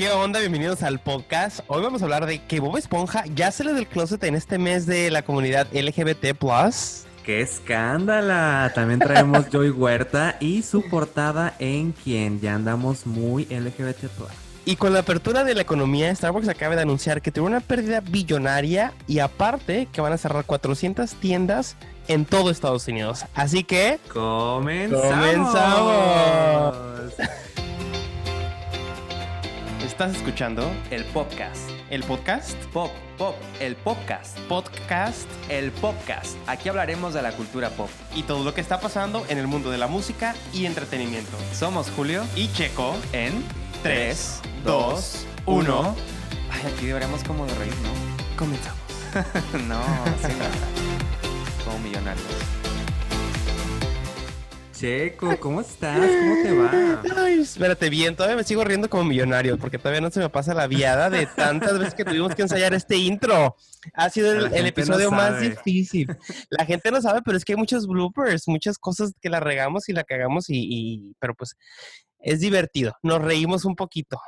¿Qué onda? Bienvenidos al podcast. Hoy vamos a hablar de que Bob Esponja ya sale del closet en este mes de la comunidad LGBT+. ¡Qué escándala! También traemos Joy Huerta y su portada en quien ya andamos muy LGBT+. Y con la apertura de la economía, Starbucks acaba de anunciar que tuvo una pérdida billonaria y aparte que van a cerrar 400 tiendas en todo Estados Unidos. Así que... ¡Comenzamos! ¡Comenzamos! Estás escuchando El podcast. el podcast Pop, pop, el podcast. Podcast El podcast. Aquí hablaremos de la cultura pop. y todo lo que está pasando en el mundo de la música y entretenimiento. Somos Julio Y Checo en 3, 2, 1. Ay, aquí deberíamos como de reír, ¿no? Comenzamos. no, sí, no. Como millonarios. Checo, ¿cómo estás? ¿Cómo te va? Ay, espérate bien, todavía me sigo riendo como millonario porque todavía no se me pasa la viada de tantas veces que tuvimos que ensayar este intro. Ha sido el, no episodio más difícil. La gente no sabe, pero es que hay muchos bloopers, muchas cosas que la regamos y la cagamos y, y- pero pues es divertido. Nos reímos un poquito.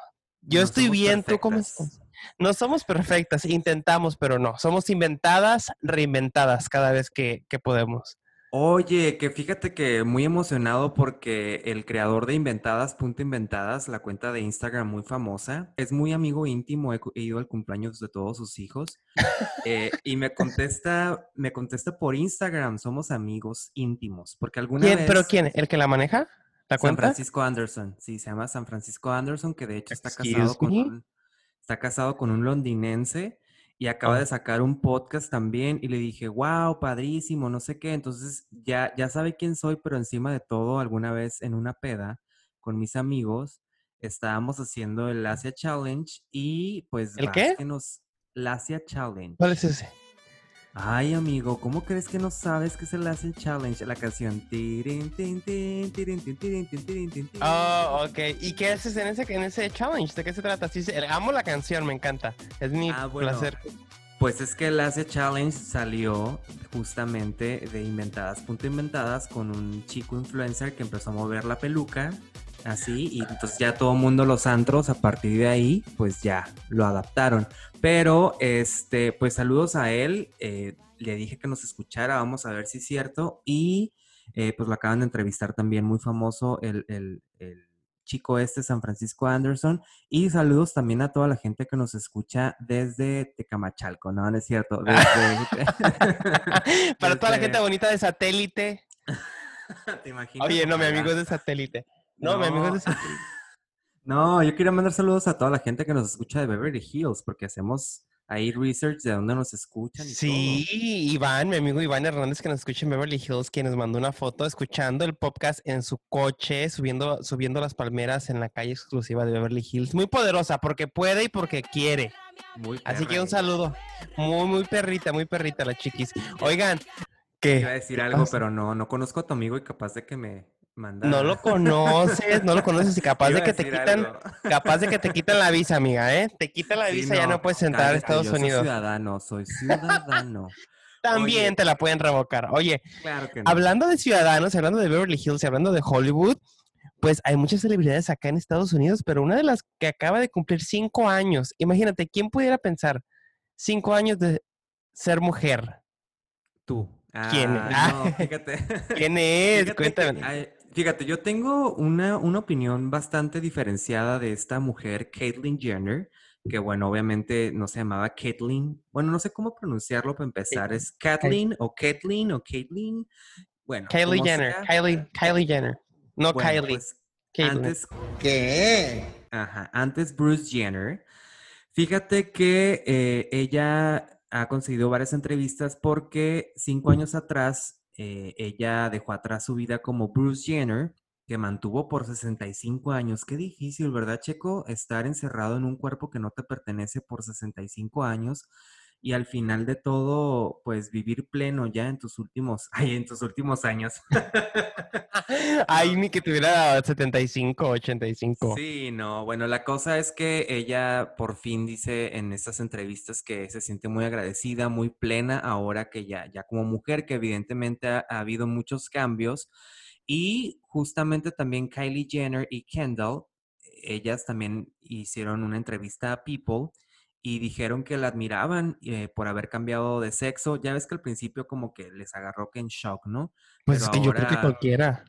Yo No estoy bien, ¿tú cómo estás? No somos perfectas, intentamos, pero no. Somos inventadas, reinventadas cada vez que, que podemos. Oye, que fíjate que muy emocionado porque el creador de Inventadas, punto Inventadas, la cuenta de Instagram muy famosa, es muy amigo íntimo, he, he ido al cumpleaños de todos sus hijos eh, y me contesta, me contesta por Instagram, somos amigos íntimos, porque alguna ¿Quién? vez... ¿Pero quién? ¿El que la maneja? ¿La San cuenta? Francisco Anderson, sí, se llama San Francisco Anderson, que de hecho está casado con un, está casado con un londinense y acaba Oh. de sacar un podcast también y le dije, wow, padrísimo, no sé qué. Entonces ya, ya sabe quién soy, pero encima de todo, alguna vez en una peda con mis amigos, estábamos haciendo el Asia Challenge y pues ¿El qué? nos... Asia Challenge. ¿Cuál es ese? Ay, amigo, ¿cómo crees que no sabes qué es el Asia Challenge? La canción. Oh, ok. ¿Y qué haces en ese, en ese challenge? ¿De qué se trata? Sí, amo la canción, me encanta. Es mi Ah, bueno. placer. Pues es que el Asia Challenge salió justamente de Inventadas. Punto Inventadas con un chico influencer que empezó a mover la peluca, así, y entonces ya todo mundo los antros a partir de ahí, pues ya lo adaptaron. Pero, este, pues saludos a él, eh, le dije que nos escuchara, vamos a ver si es cierto, y eh, pues lo acaban de entrevistar también, muy famoso el, el- el chico este, San Francisco Anderson, y saludos también a toda la gente que nos escucha desde Tecamachalco, ¿no? No es cierto. Desde... Para toda la gente bonita de satélite. ¿Te imaginas? Oye, no, mi amigo es de satélite. No, mi amigo es de No. yo quería mandar saludos a toda la gente que nos escucha de Beverly Hills, porque hacemos ahí research de dónde nos escuchan y Sí, Iván, mi amigo Iván Hernández que nos escucha en Beverly Hills, quien nos mandó una foto escuchando el podcast en su coche, subiendo, subiendo las palmeras en la calle exclusiva de Beverly Hills. Muy poderosa, porque puede y porque quiere. Muy Así que un saludo. Muy, muy perrita, muy perrita la chiquis. Oigan, Iba a que decir ¿Qué algo, pero no, no conozco a tu amigo y capaz de que me no lo conoces, no lo conoces y capaz de que te quitan, algo. capaz de que te quitan la visa, amiga, ¿eh? Te quitan la Sí, visa, ya no puedes entrar a Estados yo soy Unidos. ciudadano, soy ciudadano. También Oye. te la pueden revocar. Oye, Claro que no. hablando de ciudadanos, hablando de Beverly Hills y hablando de Hollywood, pues hay muchas celebridades acá en Estados Unidos, pero una de las que acaba de cumplir cinco años, imagínate, ¿quién pudiera pensar cinco años de ser mujer? Tú. ¿Quién? Ah, no, fíjate. ¿Quién es? Fíjate Cuéntame. hay- fíjate, yo tengo una, una opinión bastante diferenciada de esta mujer, Caitlyn Jenner, que bueno, obviamente no se llamaba Caitlyn. Bueno, no sé cómo pronunciarlo para empezar. ¿Es Kathleen o Caitlyn o Caitlyn? Bueno, Kylie Jenner, sea. Kylie, Kylie Jenner. No Bueno, Kylie, pues, Caitlyn. antes, ¿Qué? Ajá, antes Bruce Jenner. Fíjate que eh, ella ha conseguido varias entrevistas porque cinco años atrás eh, ella dejó atrás su vida como Bruce Jenner, que mantuvo por 65 años. Qué difícil, ¿verdad, Checo? Estar encerrado en un cuerpo que no te pertenece por 65 años y al final de todo, pues vivir pleno ya en tus últimos, ay, en tus últimos años. Ay, ni que tuviera 75, 85. Sí, no, bueno, la cosa es que ella por fin dice en estas entrevistas que se siente muy agradecida, muy plena ahora que ya, ya como mujer, que evidentemente ha, ha habido muchos cambios. Y justamente también Kylie Jenner y Kendall, ellas también hicieron una entrevista a People y dijeron que la admiraban eh, por haber cambiado de sexo. Ya ves que al principio como que les agarró que en shock, ¿no? Pues es que yo creo que cualquiera.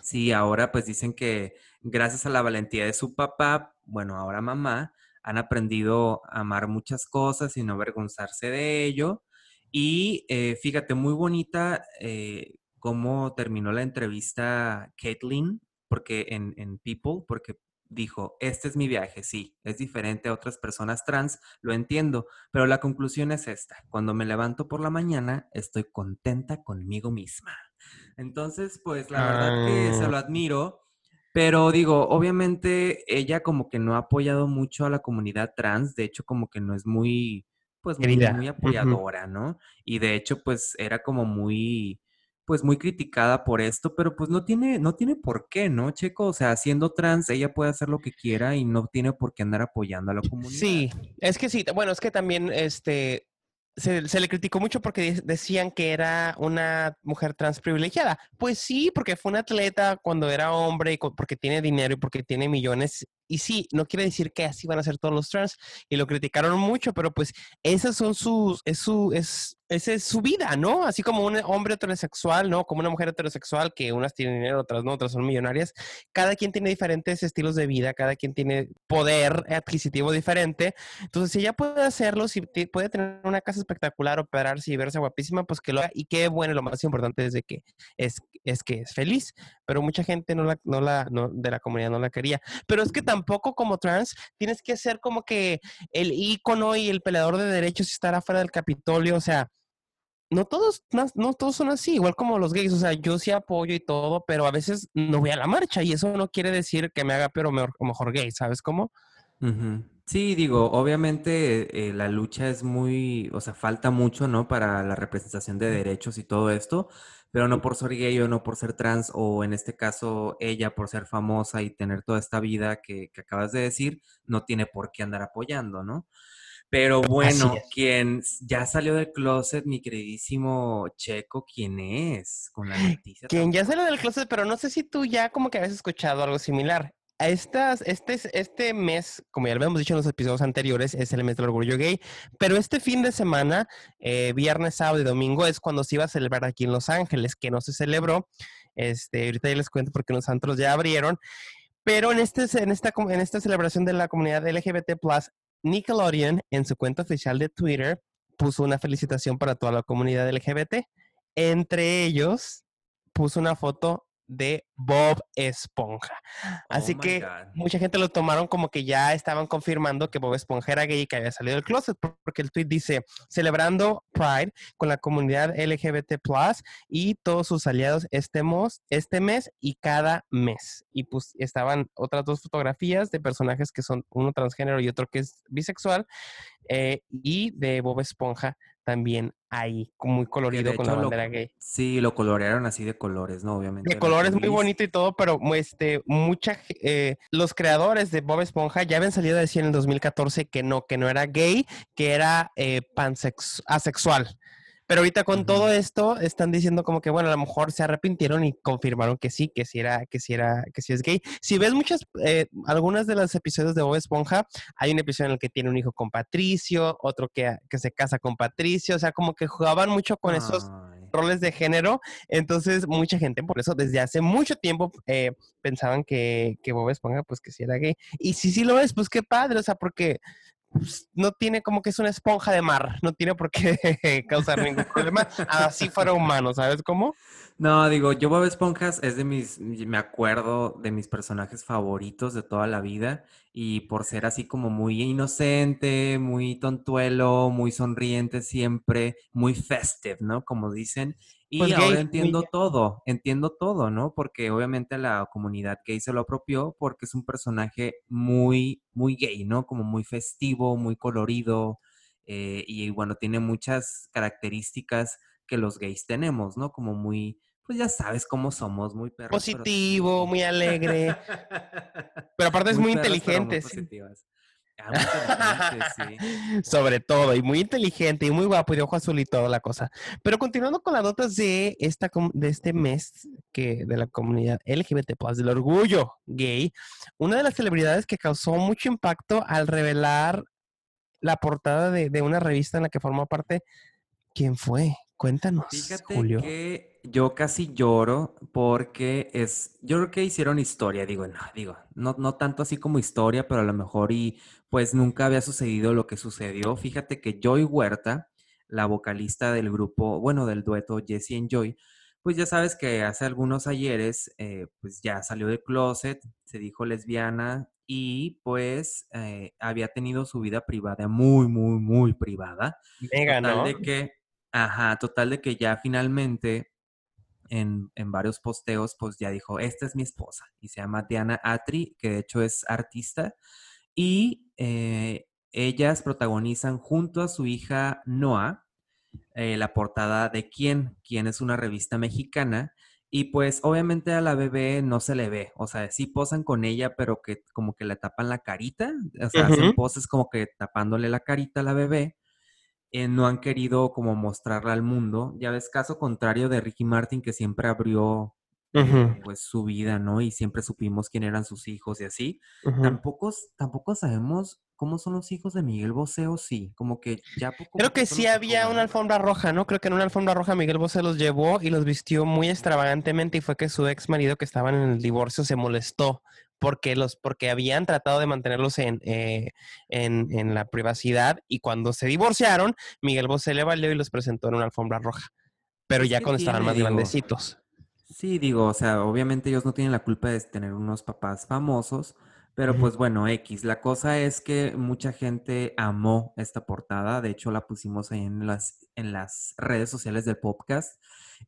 Sí, ahora pues dicen que gracias a la valentía de su papá, bueno, ahora mamá, han aprendido a amar muchas cosas y no avergonzarse de ello. Y eh, fíjate, muy bonita eh, cómo terminó la entrevista Caitlyn, porque en, en People, porque dijo, este es mi viaje, sí, es diferente a otras personas trans, lo entiendo, pero la conclusión es esta, cuando me levanto por la mañana, estoy contenta conmigo misma. Entonces, pues la verdad que se lo ah. admiro, pero digo, obviamente ella como que no ha apoyado mucho a la comunidad trans, de hecho como que no es muy, pues muy, muy apoyadora, ¿no? Y de hecho, pues era como muy pues muy criticada por esto, pero pues no tiene, no tiene por qué, ¿no, Checo? O sea, siendo trans, ella puede hacer lo que quiera y no tiene por qué andar apoyando a la comunidad. Sí, es que sí, bueno, es que también, este, se, le criticó mucho porque decían que era una mujer trans privilegiada. Pues sí, porque fue una atleta cuando era hombre y porque tiene dinero y porque tiene millones y sí, no quiere decir que así van a ser todos los trans y lo criticaron mucho, pero pues esas son sus, es su, es, esa es su vida, ¿no? Así como un hombre heterosexual, ¿no? Como una mujer heterosexual que unas tienen dinero, otras no, otras son millonarias. Cada quien tiene diferentes estilos de vida, cada quien tiene poder adquisitivo diferente. Entonces, si ella puede hacerlo, si puede tener una casa espectacular, operarse y verse guapísima, pues que lo haga. Y qué bueno, lo más importante es de que es, es que es feliz. Pero mucha gente no la, no la, no, de la comunidad no la quería. Pero es que también tampoco como trans tienes que ser como que el ícono y el peleador de derechos y estar afuera del Capitolio, o sea, no todos, no, todos son así, igual como los gays, o sea, yo sí apoyo y todo, pero a veces no voy a la marcha y eso no quiere decir que me haga peor o mejor, mejor gay, ¿sabes cómo? Sí, digo, obviamente eh, la lucha es muy, o sea, falta mucho, ¿no? Para la representación de derechos y todo esto, pero no por ser gay o no por ser trans, o en este caso ella por ser famosa y tener toda esta vida que, acabas de decir, no tiene por qué andar apoyando, ¿no? Pero bueno, quien ya salió del closet, mi queridísimo Checo, ¿quién es? Con la noticia. Quien ya salió del closet, pero no sé si tú ya como que habías escuchado algo similar. Estas, este, este mes, como ya lo habíamos dicho en los episodios anteriores, es el mes del orgullo gay, pero este fin de semana, eh, viernes, sábado y domingo, es cuando se iba a celebrar aquí en Los Ángeles, que no se celebró. Este, ahorita ya les cuento porque los santos ya abrieron. Pero en, este, en, esta, en esta celebración de la comunidad LGBT, Nickelodeon, en su cuenta oficial de Twitter, puso una felicitación para toda la comunidad LGBT. Entre ellos, puso una foto de Bob Esponja. Así oh que mucha gente lo tomaron como que ya estaban confirmando que Bob Esponja era gay y que había salido del closet, porque el tweet dice, celebrando Pride con la comunidad LGBT y todos sus aliados este, este mes y cada mes. Y pues estaban otras dos fotografías de personajes que son uno transgénero y otro que es bisexual, eh, y de Bob Esponja también ahí, muy colorido con la bandera gay. Sí, lo colorearon así de colores, ¿no? Obviamente. De colores muy bonito y todo, pero este, mucha, eh, los creadores de Bob Esponja ya habían salido a decir en el 2014 que no, que no era gay, que era eh, asexual. Pero ahorita con todo esto están diciendo como que, bueno, a lo mejor se arrepintieron y confirmaron que sí, que sí era, que sí era, que sí es gay. Si ves muchas, eh, algunas de los episodios de Bob Esponja, hay un episodio en el que tiene un hijo con Patricio, otro que, que se casa con Patricio, o sea, como que jugaban mucho con esos roles de género. Entonces, mucha gente, por eso, desde hace mucho tiempo eh, pensaban que, que Bob Esponja, pues que sí era gay. Y si sí lo es, pues qué padre, o sea, porque no tiene como que es una esponja de mar, no tiene por qué causar ningún problema, así fuera humano, ¿sabes cómo? No, digo, yo Bob Esponjas es de mis, me acuerdo de mis personajes favoritos de toda la vida y por ser así como muy inocente, muy tontuelo, muy sonriente siempre, muy festive, ¿no? Como dicen. Y pues ahora entiendo todo, entiendo todo, ¿no? Porque obviamente la comunidad gay se lo apropió porque es un personaje muy, muy gay, ¿no? Como muy festivo, muy colorido eh, y bueno, tiene muchas características que los gays tenemos, ¿no? Como muy, pues ya sabes cómo somos, muy perros. Positivo, muy alegre. pero aparte es muy, inteligente. Ah, muy inteligente, sí. Sobre todo, y muy inteligente, y muy guapo, y de ojo azul y toda la cosa. Pero continuando con las notas de, esta, de este mes que, de la comunidad LGBT, del orgullo gay, una de las celebridades que causó mucho impacto al revelar la portada de, de una revista en la que formó parte, ¿quién fue? Cuéntanos, Fíjate Julio. que yo casi lloro porque es, yo creo que hicieron historia, digo, no, digo, no, no tanto así como historia, pero a lo mejor y pues nunca había sucedido lo que sucedió. Fíjate que Joy Huerta, la vocalista del grupo, bueno, del dueto Jessie and Joy, pues ya sabes que hace algunos ayeres, eh, pues ya salió del closet, se dijo lesbiana y pues eh, había tenido su vida privada muy, muy, muy privada. Mega, Total ¿no? de que, ajá, total de que ya finalmente en, en varios posteos, pues ya dijo, esta es mi esposa. Y se llama Diana Atri, que de hecho es artista. Y eh, ellas protagonizan junto a su hija Noah eh, la portada de Quién, Quién es una revista mexicana. Y pues obviamente a la bebé no se le ve, o sea, sí posan con ella, pero que como que le tapan la carita, o sea, hacen Ujú. poses como que tapándole la carita a la bebé eh, no han querido como mostrarla al mundo. Ya ves, caso contrario de Ricky Martin, que siempre abrió eh, pues su vida, ¿no? Y siempre supimos quién eran sus hijos y así. Tampoco, tampoco sabemos cómo son los hijos de Miguel Bosé o sí. Como que ya poco Creo que sí había una alfombra roja, ¿no? Creo que en una alfombra roja Miguel Bosé los llevó y los vistió muy extravagantemente y fue que su ex marido que estaban en el divorcio se molestó porque los porque habían tratado de mantenerlos en, eh, en, en la privacidad y cuando se divorciaron Miguel Bosé le valió y los presentó en una alfombra roja, pero ya ¿qué cuando estaban más grandecitos. Sí, digo, o sea, obviamente ellos no tienen la culpa de tener unos papás famosos, pero pues bueno, X. La cosa es que mucha gente amó esta portada, de hecho la pusimos ahí en las, en las redes sociales del podcast.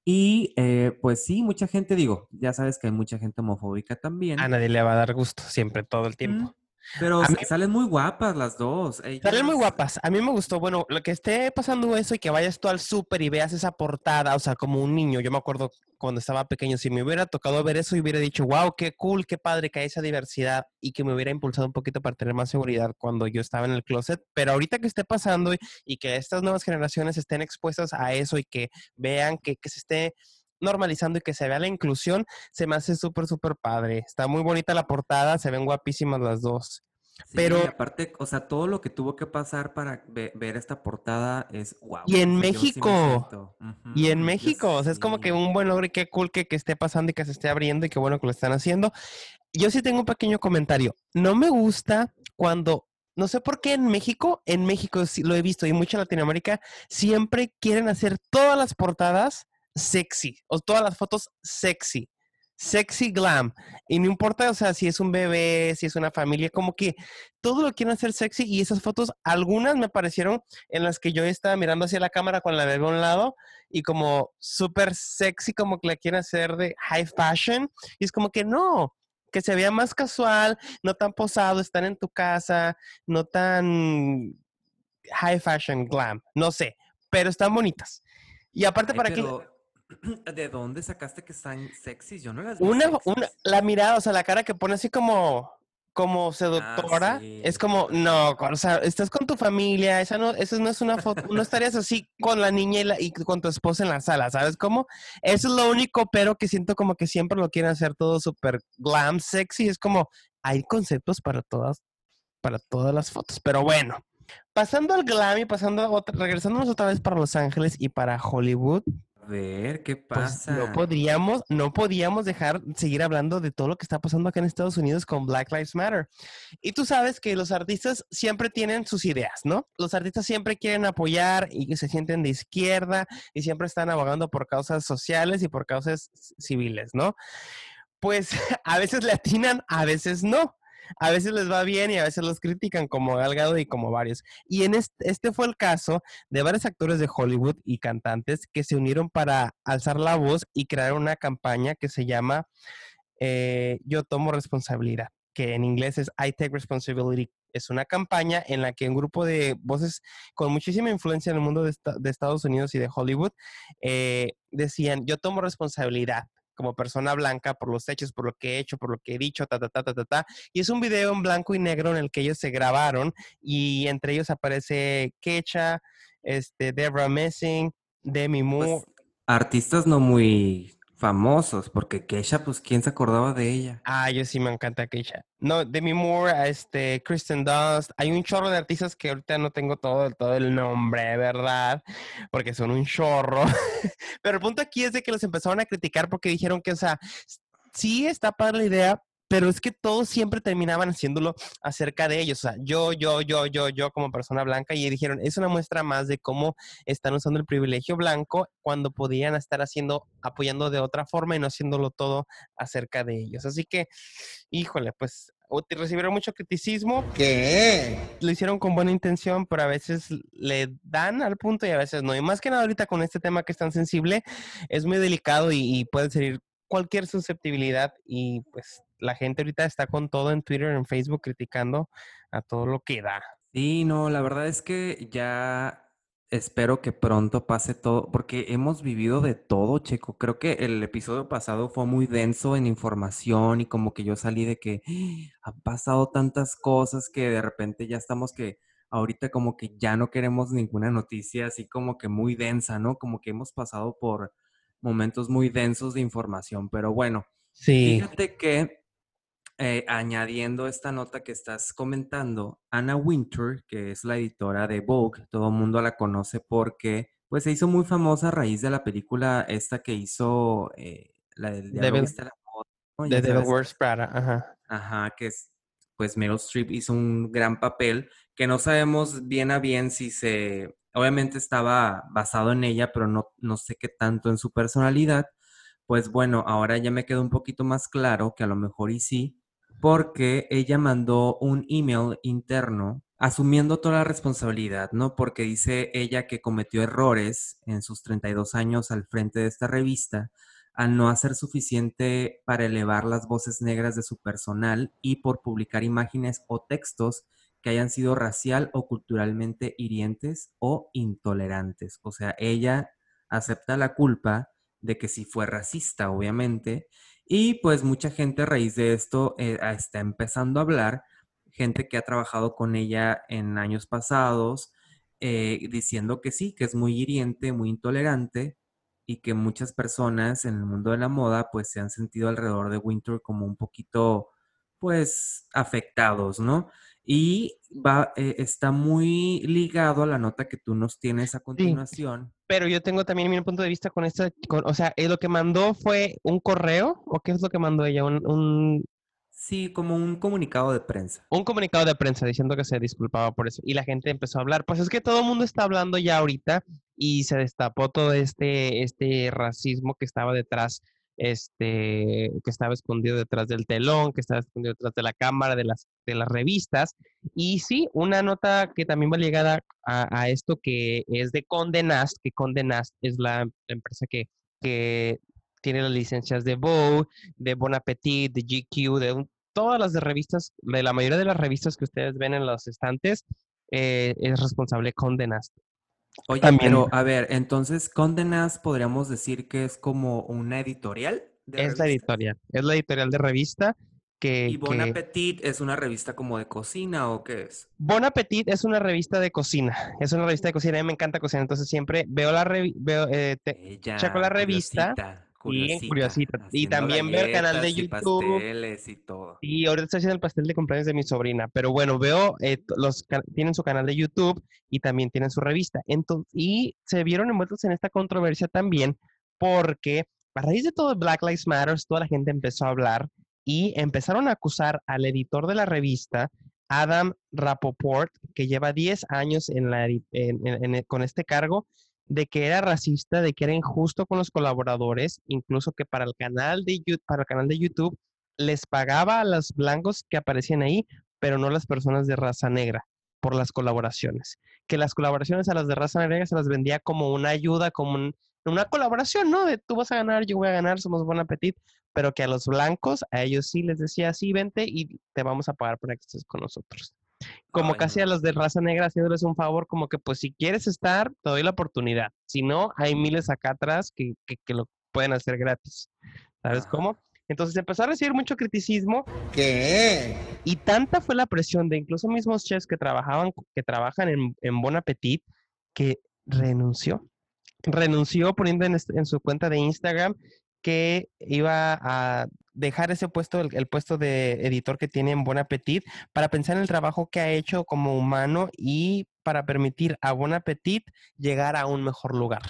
Y eh, pues sí, mucha gente, digo, ya sabes que hay mucha gente homofóbica A también, nadie le va a dar gusto siempre, todo el tiempo. Pero mí sa- salen muy guapas las dos. Salen muy Ellas, guapas. A mí me gustó. Bueno, lo que esté pasando eso y que vayas tú al súper y veas esa portada, o sea, como un niño. Yo me acuerdo cuando estaba pequeño, si me hubiera tocado ver eso y hubiera dicho, wow, qué cool, qué padre que hay esa diversidad y que me hubiera impulsado un poquito para tener más seguridad cuando yo estaba en el closet. Pero ahorita que esté pasando y, y que estas nuevas generaciones estén expuestas a eso y que vean que, que se esté normalizando y que se vea la inclusión, se me hace súper, súper padre. Está muy bonita la portada, se ven guapísimas las dos. sí, Pero- y aparte, o sea, todo lo que tuvo que pasar para ve- ver esta portada es wow. Y en o sea, yo sí me México. Y en México, o sea, es como que un buen logro y qué cool que, que esté pasando y que se esté abriendo y qué bueno que lo están haciendo. Yo sí tengo un pequeño comentario. No me gusta cuando, no sé por qué en México, en México sí lo he visto y mucho en Latinoamérica, siempre quieren hacer todas las portadas sexy o todas las fotos sexy. Sexy glam. Y no importa, o sea, si es un bebé, si es una familia, como que todo lo quieren hacer sexy y esas fotos, algunas me parecieron en las que yo estaba mirando hacia la cámara con la bebé a un lado y como súper sexy, como que la quieren hacer de high fashion. Y es como que no, que se vea más casual, no tan posado, estar en tu casa, no tan high fashion glam, no sé, pero están bonitas. Y aparte Ay, para que ¿de dónde sacaste que están sexys? Yo no las vi una, una, la mirada, o sea, la cara que pone así como como seductora, sí, es como, no, o sea, estás con tu familia, esa no, esa no es una foto, no estarías así con la niña y, la- y con tu esposa en la sala, ¿sabes cómo? Eso es lo único, pero que siento como que siempre lo quieren hacer todo súper glam, sexy, es como, hay conceptos para todas, para todas las fotos, pero bueno. Pasando al glam y pasando a otra, regresándonos otra vez para Los Ángeles y para Hollywood, ver, ¿qué pues pasa? no podríamos, no podíamos dejar seguir hablando de todo lo que está pasando acá en Estados Unidos con Black Lives Matter. Y tú sabes que los artistas siempre tienen sus ideas, ¿no? Los artistas siempre quieren apoyar y que se sienten de izquierda y siempre están abogando por causas sociales y por causas civiles, ¿no? Pues a veces le atinan, a veces no. A veces les va bien y a veces los critican, como Galgado y como varios. Y en este, este fue el caso de varios actores de Hollywood y cantantes que se unieron para alzar la voz y crear una campaña que se llama eh, Yo tomo responsabilidad, que en inglés es I take responsibility. Es una campaña en la que un grupo de voces con muchísima influencia en el mundo de, esta- de Estados Unidos y de Hollywood eh, decían, yo tomo responsabilidad como persona blanca por los hechos, por lo que he hecho, por lo que he dicho, ta, ta, ta, ta, ta, ta. Y es un video en blanco y negro en el que ellos se grabaron y entre ellos aparece Kecha, este, Deborah Messing, Demi Moore. Pues, artistas no muy famosos, porque Keisha, pues, ¿quién se acordaba de ella? Ah, yo sí me encanta Keisha. No, Demi Moore, este, Kristen Dust. Hay un chorro de artistas que ahorita no tengo todo, todo el nombre, ¿verdad? Porque son un chorro. Pero el punto aquí es de que los empezaron a criticar porque dijeron que, o sea, sí está para la idea, pero es que todos siempre terminaban haciéndolo acerca de ellos. O sea, yo, yo, yo, yo, yo como persona blanca y dijeron, es una muestra más de cómo están usando el privilegio blanco cuando podían estar haciendo, apoyando de otra forma y no haciéndolo todo acerca de ellos. Así que, híjole, pues recibieron mucho criticismo. ¿Qué? Lo hicieron con buena intención, pero a veces le dan al punto y a veces no. Y más que nada ahorita con este tema que es tan sensible, es muy delicado y, y puede ser cualquier susceptibilidad y pues la gente ahorita está con todo en Twitter, en Facebook, criticando a todo lo que da. Sí, no, la verdad es que ya espero que pronto pase todo, porque hemos vivido de todo, Checo. Creo que el episodio pasado fue muy denso en información y como que yo salí de que ¡Ah! han pasado tantas cosas que de repente ya estamos que ahorita como que ya no queremos ninguna noticia así como que muy densa, ¿no? Como que hemos pasado por momentos muy densos de información, pero bueno. Sí. Fíjate que eh, añadiendo esta nota que estás comentando, Anna Winter, que es la editora de Vogue, todo el mundo la conoce porque pues se hizo muy famosa a raíz de la película esta que hizo eh, la del Devil, De Devil Wears Prada, ajá. Ajá, que es, pues Meryl Streep hizo un gran papel que no sabemos bien a bien si se, obviamente estaba basado en ella, pero no, no sé qué tanto en su personalidad. Pues bueno, ahora ya me quedó un poquito más claro que a lo mejor y sí, porque ella mandó un email interno asumiendo toda la responsabilidad, ¿no? Porque dice ella que cometió errores en sus 32 años al frente de esta revista al no hacer suficiente para elevar las voces negras de su personal y por publicar imágenes o textos que hayan sido racial o culturalmente hirientes o intolerantes. O sea, ella acepta la culpa de que si fue racista, obviamente, y pues mucha gente a raíz de esto eh, está empezando a hablar, gente que ha trabajado con ella en años pasados, eh, diciendo que sí, que es muy hiriente, muy intolerante y que muchas personas en el mundo de la moda pues se han sentido alrededor de Winter como un poquito pues afectados, ¿no? Y va, eh, está muy ligado a la nota que tú nos tienes a continuación. pero yo tengo también mi punto de vista con esto, o sea, ¿lo que mandó fue un correo o qué es lo que mandó ella? Un, Sí, como un comunicado de prensa. Un comunicado de prensa diciendo que se disculpaba por eso. Y la gente empezó a hablar. Pues es que todo el mundo está hablando ya ahorita y se destapó todo este, este racismo que estaba detrás este, que estaba escondido detrás del telón, que estaba escondido detrás de la cámara, de las, de las revistas. Y sí, una nota que también va ligada a, esto que es de Condenast, que Condenast es la, empresa que, que tiene las licencias de Vogue, de Bon Appetit, de GQ, de todas las revistas, de la mayoría de las revistas que ustedes ven en los estantes, eh, es responsable Condenast. Oye, pero a ver, entonces Condenas podríamos decir que es como una editorial. es la editorial, es la editorial de revista que... ¿Y Bon Appetit es una revista como de cocina o qué es? Bon Appetit es una revista de cocina, es una revista de cocina, a mí me encanta cocinar, entonces siempre veo la revista, veo, eh, checo la revista y también ver el canal de YouTube. Y, todo. y ahorita estoy haciendo el pastel de cumpleaños de mi sobrina. Pero bueno, veo, eh, los tienen su canal de YouTube y también tienen su revista. Entonces, y se vieron envueltos en esta controversia también porque a raíz de todo Black Lives Matter, toda la gente empezó a hablar y empezaron a acusar al editor de la revista, Adam Rapoport, que lleva 10 años en la, con este cargo, de que era racista, de que era injusto con los colaboradores, incluso que para el canal de YouTube, para el canal de YouTube les pagaba a los blancos que aparecían ahí, pero no las personas de raza negra por las colaboraciones. Que las colaboraciones a las de raza negra se las vendía como una ayuda, como una colaboración, ¿no? De tú vas a ganar, yo voy a ganar, somos buen apetit, pero que a los blancos, a ellos sí les decía, sí, vente y te vamos a pagar para que estés con nosotros como casi a los de raza negra haciéndoles un favor, como que pues si quieres estar, te doy la oportunidad. Si no, hay miles acá atrás que, que, lo pueden hacer gratis. ¿Sabes Ajá. cómo? Entonces empezó a recibir mucho criticismo ¿Qué? y tanta fue la presión de incluso mismos chefs que trabajaban, que trabajan en, en Bon Appetit, que renunció. Renunció poniendo en su cuenta de Instagram que iba a dejar ese puesto, el, puesto de editor que tiene en Bon Appetit, para pensar en el trabajo que ha hecho como humano y para permitir a Bon Appetit llegar a un mejor lugar.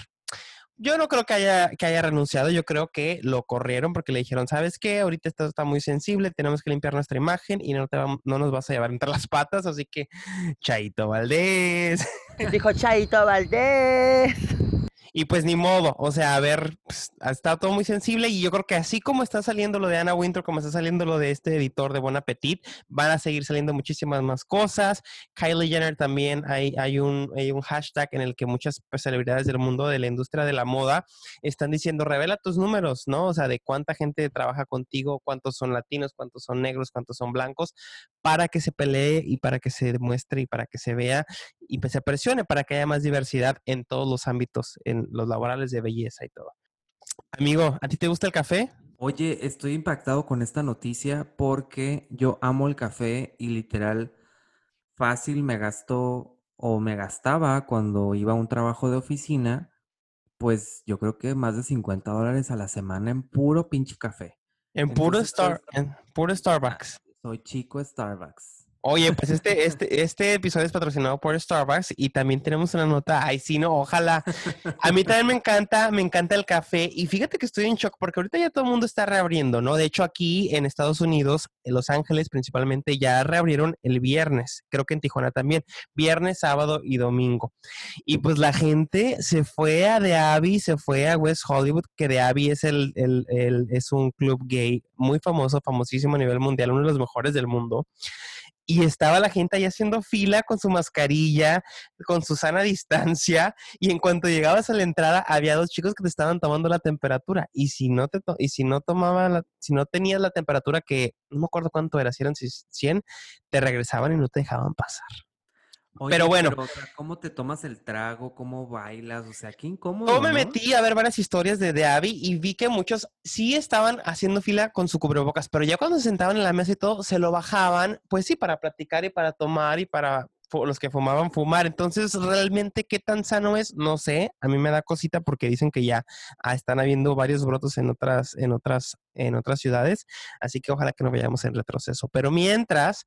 Yo no creo que haya, que haya renunciado, yo creo que lo corrieron porque le dijeron, ¿sabes qué? Ahorita esto está muy sensible, tenemos que limpiar nuestra imagen y no, te no nos vas a llevar entre las patas, así que Chaito Valdés. Dijo Chaito Valdés. Y pues ni modo, o sea, a ver, pues, estado todo muy sensible y yo creo que así como está saliendo lo de Anna Winter, como está saliendo lo de este editor de Bon Appetit, van a seguir saliendo muchísimas más cosas. Kylie Jenner también, hay, hay, un, hay un hashtag en el que muchas pues, celebridades del mundo de la industria de la moda están diciendo, revela tus números, ¿no? O sea, de cuánta gente trabaja contigo, cuántos son latinos, cuántos son negros, cuántos son blancos, para que se pelee y para que se demuestre y para que se vea y pues, se presione para que haya más diversidad en todos los ámbitos, en los laborales de belleza y todo. Amigo, ¿a ti te gusta el café? Oye, estoy impactado con esta noticia porque yo amo el café y literal fácil me gasto o me gastaba cuando iba a un trabajo de oficina, pues yo creo que más de 50 dólares a la semana en puro pinche café. En puro, Star, pues, en puro Starbucks. Soy chico Starbucks. Oye, pues este, este, este episodio es patrocinado por Starbucks y también tenemos una nota, ay sí, no, ojalá. A mí también me encanta, me encanta el café y fíjate que estoy en shock porque ahorita ya todo el mundo está reabriendo, ¿no? De hecho aquí en Estados Unidos, en Los Ángeles principalmente, ya reabrieron el viernes, creo que en Tijuana también, viernes, sábado y domingo. Y pues la gente se fue a The Abbey, se fue a West Hollywood, que The Abbey es, el, el- el- es un club gay muy famoso, famosísimo a nivel mundial, uno de los mejores del mundo y estaba la gente ahí haciendo fila con su mascarilla, con su sana distancia, y en cuanto llegabas a la entrada había dos chicos que te estaban tomando la temperatura, y si no te y si no tomaba la- si no tenías la temperatura que no me acuerdo cuánto era, si eran 100, te regresaban y no te dejaban pasar. Pero bueno. o sea, ¿cómo te tomas el trago? ¿Cómo bailas? O sea, qué incómodo, Yo me ¿no? metí a ver varias historias de, de Abby y vi que muchos sí estaban haciendo fila con su cubrebocas, pero ya cuando se sentaban en la mesa y todo, se lo bajaban, pues sí, para platicar y para tomar y para los que fumaban fumar. Entonces, realmente, ¿qué tan sano es? No sé. A mí me da cosita porque dicen que ya ah, están habiendo varios brotos en otras, en otras, en otras ciudades. Así que ojalá que no vayamos en retroceso. Pero mientras,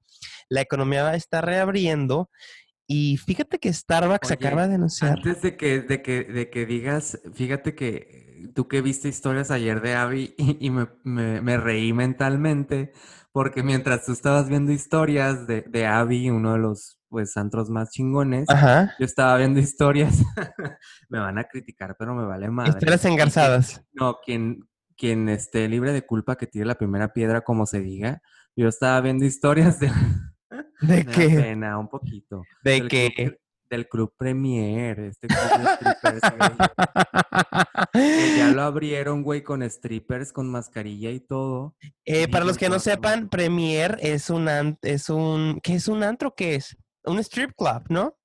la economía está reabriendo. Y fíjate que Starbucks Oye, acaba de anunciar. Antes de que, de que, de que digas, fíjate que tú que viste historias ayer de Abby y, y me, me- me reí mentalmente porque mientras tú estabas viendo historias de, de Abby, uno de los pues antros más chingones, Ajá. yo estaba viendo historias, me van a criticar, pero me vale madre. Historias engarzadas. no, quien, quien esté libre de culpa que tire la primera piedra, como se diga. Yo estaba viendo historias de... ¿De qué? pena, un poquito. ¿De del qué? Club, del Club Premier, este club de strippers, que ya lo abrieron, güey, con strippers, con mascarilla y todo. Eh, para los que no sepan, Premier es un, an- es un, ¿qué es un antro? ¿Qué es? Un strip club, ¿no?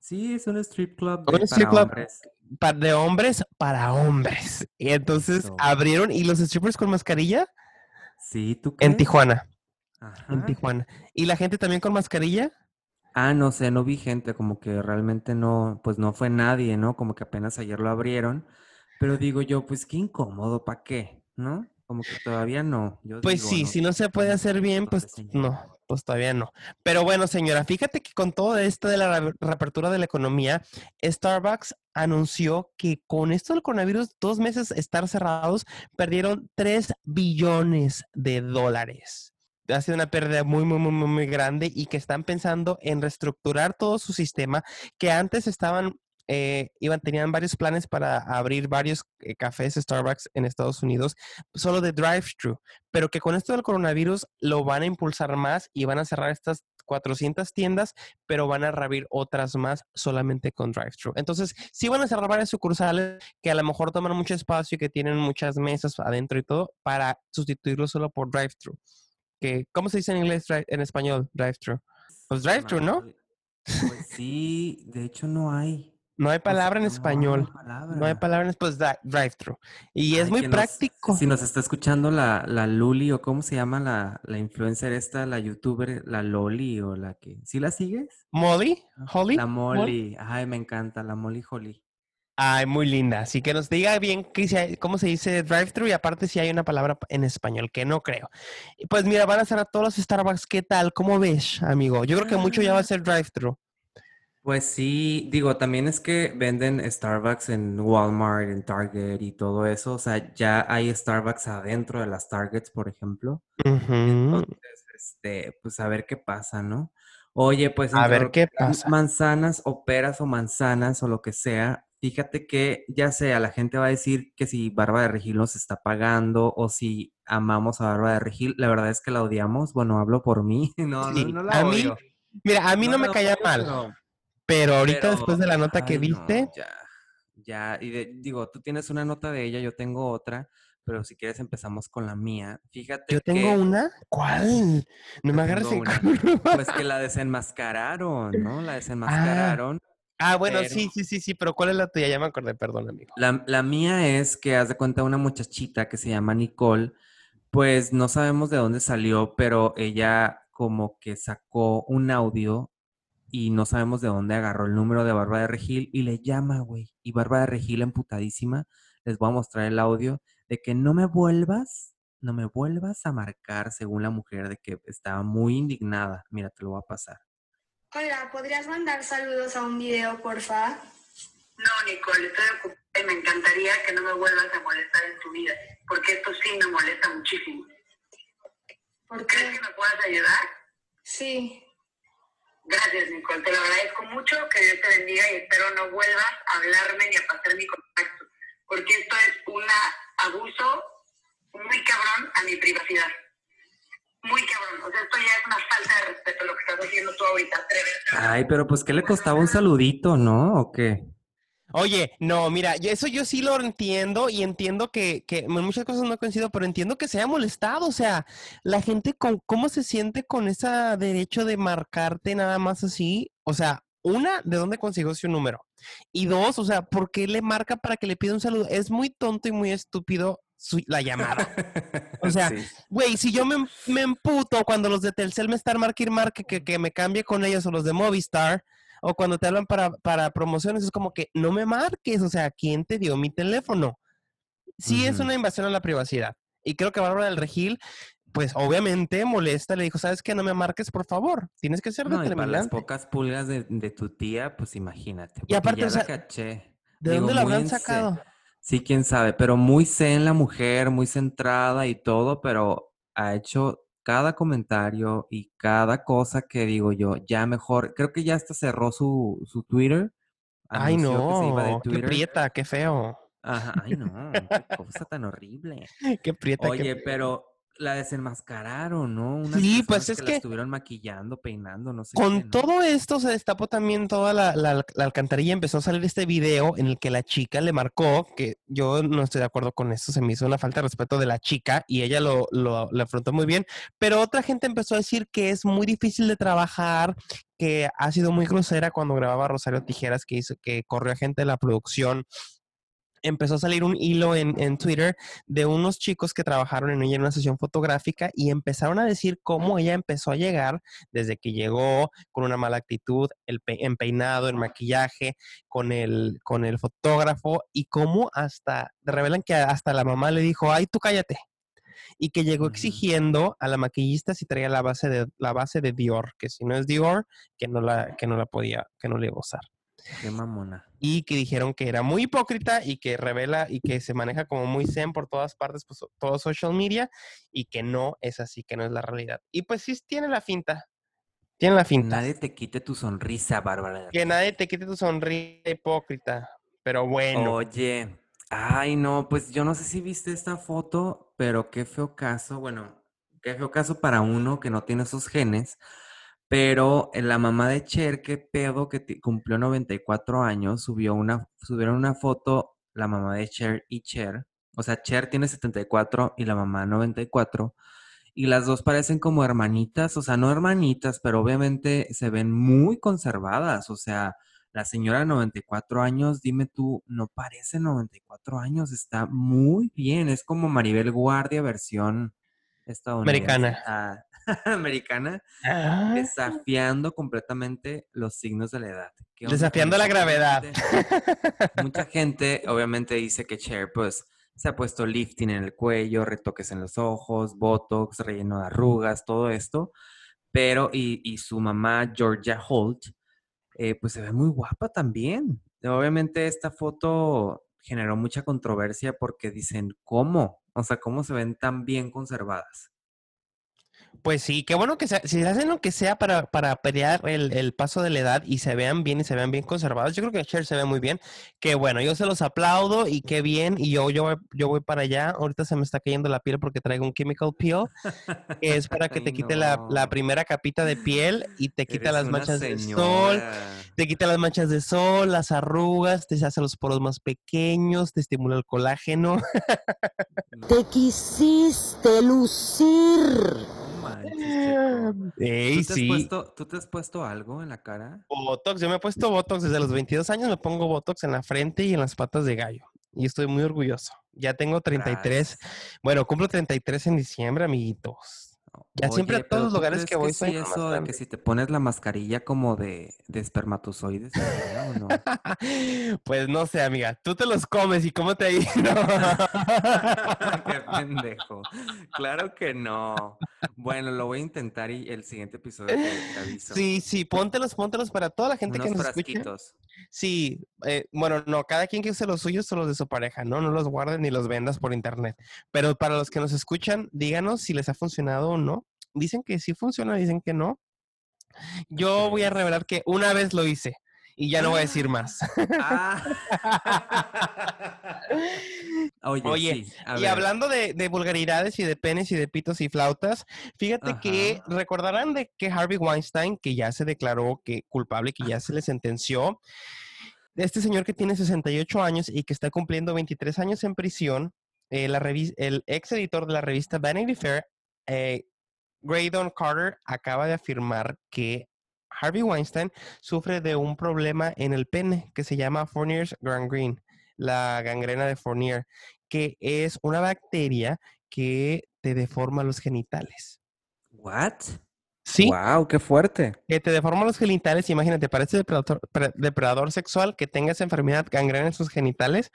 Sí, es un strip club Un de, strip para club. hombres. Pa- de hombres para hombres. Y entonces Eso. abrieron, ¿y los strippers con mascarilla? Sí, ¿tú En crees? Tijuana, Ajá. en Tijuana. ¿Y la gente también con mascarilla? Ah, no sé, no vi gente, como que realmente no, pues no fue nadie, ¿no? Como que apenas ayer lo abrieron. Pero digo yo, pues qué incómodo, ¿para qué? ¿No? Como que todavía no. Yo Pues digo, sí, si no se puede hacer bien, pues no, pues todavía no. Pero bueno, señora, fíjate que con todo esto de la re- reapertura de la economía, Starbucks anunció que con esto del coronavirus, dos meses estar cerrados, perdieron 3 billones de dólares. Ha sido una pérdida muy, muy, muy, muy, grande y que están pensando en reestructurar todo su sistema, que antes estaban eh, iban, tenían varios planes para abrir varios eh, cafés Starbucks en Estados Unidos, solo de drive-thru, pero que con esto del coronavirus lo van a impulsar más y van a cerrar estas 400 tiendas, pero van a reabrir otras más solamente con drive-thru. Entonces, sí van a cerrar varias sucursales que a lo mejor toman mucho espacio y que tienen muchas mesas adentro y todo para sustituirlo solo por drive-thru. Que, ¿Cómo se dice en inglés, en español, drive-thru? Pues drive-thru, ¿no? Pues sí, de hecho no hay. No hay palabra en español. No hay palabra en español. Pues drive-thru. Y es Ay, muy nos- práctico. si nos está escuchando la, la Luli o cómo se llama la, la influencer esta, la youtuber, la Loli o la que... ¿Sí la sigues? Molly, Holly. La Mol- Molly. Ay, me encanta, la Molly Holly. Ay, muy linda. Así que nos diga bien cómo se dice drive-thru y aparte si hay una palabra en español, que no creo. Pues mira, van a ser a todos los Starbucks. ¿Qué tal? ¿Cómo ves, amigo? Yo creo que mucho ya va a ser drive-thru. Pues sí, digo, también es que venden Starbucks en Walmart, en Target y todo eso. O sea, ya hay Starbucks adentro de las Targets, por ejemplo. Entonces, este, pues a ver qué pasa, ¿no? Oye, pues A ver qué pasa. manzanas o peras o manzanas o lo que sea, fíjate que ya sea, la gente va a decir que si Barba de Regil nos está pagando o si amamos a Barba de Regil, la verdad es que la odiamos. Bueno, hablo por mí. No, no, Sí, no la a mí. Mira, a mí no, me caía mal, pero- ahorita pero, después de la nota que ay, viste, ya, ya, y de- digo, tú tienes una nota de ella, yo tengo otra, pero si quieres empezamos con la mía. Fíjate yo tengo que, una. ¿Cuál? No me agarres en una. pues que la desenmascararon, ¿no? La desenmascararon. Ah, bueno, pero- sí, sí, sí, sí, pero ¿cuál es la tuya? Ya me acordé, perdón, amigo. La, la mía es que haz de cuenta una muchachita que se llama Nicole, pues no sabemos de dónde salió, pero ella como que sacó un audio y no sabemos de dónde agarró el número de Barba de Regil y le llama, güey. Y Barba de Regil emputadísima, les voy a mostrar el audio de que no me vuelvas, no me vuelvas a marcar según la mujer de que estaba muy indignada. Mira, te lo voy a pasar. Hola, ¿podrías mandar saludos a un video, porfa? No, Nicole, estoy ocupada y me encantaría que no me vuelvas a molestar en tu vida, porque esto sí me molesta muchísimo. ¿Por ¿Crees qué? que me puedas ayudar? Sí. Gracias, Nicole, te lo agradezco mucho, que Dios te bendiga y espero no vuelvas a hablarme ni a pasar mi contacto, porque esto es un abuso muy cabrón a mi privacidad. Muy cabrón, o sea, esto ya es una falta de respeto lo que estás haciendo tú ahorita, Ay, pero pues, ¿qué le costaba un saludito, no? ¿O qué? Oye, no, mira, eso yo sí lo entiendo y entiendo que, que en muchas cosas no coincido, pero entiendo que se haya molestado. O sea, la gente, con, ¿cómo se siente con ese derecho de marcarte nada más así? O sea, una, ¿de dónde consiguió su número? Y dos, o sea, ¿por qué le marca para que le pida un saludo? Es muy tonto y muy estúpido su- la llamada. O sea, Sí. Güey, si yo me, me emputo cuando los de Telcel me están marque y marque que, que me cambie con ellos o los de Movistar, o cuando te hablan para, para promociones, es como que no me marques, o sea, ¿quién te dio mi teléfono? Sí es una invasión a la privacidad. Y creo que Bárbara del Regil, pues obviamente molesta, le dijo, ¿sabes qué? No me marques, por favor. Tienes que ser No, y para las pocas pulgas de, de tu tía, pues imagínate. Y aparte, la caché. ¿De Digo, dónde lo muy habrán sacado? Sí, quién sabe, pero muy zen la mujer, muy centrada y todo, pero ha hecho cada comentario y cada cosa que digo yo, ya mejor, creo que ya hasta cerró su, su Twitter. Ay, anunció que se iba de no, qué prieta, qué feo. Ajá, ay no, qué cosa tan horrible. Qué prieta, Oye, pero la desenmascararon, ¿no? Unas Sí, pues es que la estuvieron maquillando, peinando, no sé Con qué, ¿no? todo esto se destapó también toda la, la- la alcantarilla. Empezó a salir este video en el que la chica le marcó, que yo no estoy de acuerdo con esto, se me hizo una falta de respeto de la chica y ella lo, lo, lo afrontó muy bien. Pero otra gente empezó a decir que es muy difícil de trabajar, que ha sido muy grosera cuando grababa Rosario Tijeras, que hizo que corrió a gente de la producción. Empezó a salir un hilo en, en Twitter de unos chicos que trabajaron en ella en una sesión fotográfica y empezaron a decir cómo ella empezó a llegar desde que llegó con una mala actitud, el pe- en peinado, en maquillaje, con el, con el fotógrafo y cómo hasta, revelan que hasta la mamá le dijo, ay, tú cállate. Y que llegó exigiendo a la maquillista si traía la base de, la base de Dior, que si no es Dior, que no la, que no la podía, que no le iba a usar Qué mamona. Y que dijeron que era muy hipócrita y que revela y que se maneja como muy zen por todas partes, pues todo social media y que no es así, que no es la realidad. Y pues sí tiene la finta, tiene la Que finta. nadie te quite tu sonrisa, Bárbara. Que nadie te quite tu sonrisa hipócrita, pero bueno. Oye, ay no, pues yo no sé si viste esta foto, pero qué feo caso, bueno, qué feo caso para uno que no tiene esos genes, pero eh, la mamá de Cher, qué pedo, que cumplió 94 años, subió una, subieron una foto, la mamá de Cher y Cher, o sea, Cher tiene 74 y la mamá 94, y las dos parecen como hermanitas, o sea, no hermanitas, pero obviamente se ven muy conservadas, o sea, La señora de 94 años, dime tú, no parece 94 años, está muy bien. Es como Maribel Guardia versión estadounidense. Americana. Ah, americana, Ah, desafiando completamente los signos de la edad. ¿Qué onda con Desafiando la gravedad. Mucha gente obviamente dice que Cher pues se ha puesto lifting en el cuello, retoques en los ojos, botox, relleno de arrugas, todo esto. Pero y, y su mamá Georgia Holt eh, pues se ve muy guapa también. Obviamente esta foto generó mucha controversia porque dicen, ¿cómo? O sea, ¿cómo se ven tan bien conservadas? Pues sí, qué bueno que se, si hacen lo que sea para, para pelear el, el paso de la edad y se vean bien y se vean bien conservados. Yo creo que Cher se ve muy bien. Que bueno, yo se los aplaudo y qué bien. Y yo, yo, voy- yo voy para allá. Ahorita se me está cayendo la piel porque traigo un chemical peel, que es para que te quite la, la primera capita de piel y te quita Eres las manchas de sol. Te quita las manchas de sol, las arrugas, te hace los poros más pequeños, te estimula el colágeno. Te quisiste lucir. Manches. Ey, ¿Tú te, has sí. puesto, ¿Tú te has puesto algo en la cara? Botox, yo me he puesto Botox desde los 22 años, me pongo Botox en la frente y en las patas de gallo. Y estoy muy orgulloso. Ya tengo 33. Gracias. Bueno, cumplo 33 en diciembre, amiguitos. Ya siempre a todos los pero ¿tú lugares que voy sí soy más eso de que si te pones la mascarilla como de, de espermatozoides, ¿sería o no? Pues no sé, amiga. Tú te los comes y cómo te ha ido. Qué pendejo. Claro que no. Bueno, lo voy a intentar y el siguiente episodio te, te aviso. Sí, sí, póntelos, póntelos para toda la gente que nos escucha. Sí, eh, bueno, no, cada quien que use los suyos o los de su pareja, ¿no? No los guarden ni los vendas por internet. Pero para los que nos escuchan, díganos si les ha funcionado o no. Dicen que sí funciona, dicen que no. Yo voy a revelar que una vez lo hice y ya no voy a decir más. Ah. Oye, Oye, sí, a y ver. hablando de, de vulgaridades y de penes y de pitos y flautas, fíjate que recordarán de que Harvey Weinstein, que ya se declaró que culpable, que ya se le sentenció, este señor que tiene 68 años y que está cumpliendo 23 años en prisión, eh, la el ex editor de la revista Vanity Fair, eh, Graydon Carter, acaba de afirmar que Harvey Weinstein sufre de un problema en el pene que se llama Fournier's gangrene, la gangrena de Fournier, que es una bacteria que te deforma los genitales. ¿What? Sí, Wow, qué fuerte. que te deforma los genitales. Imagínate, para este depredador, pre- depredador sexual que tenga esa enfermedad gangrena en sus genitales,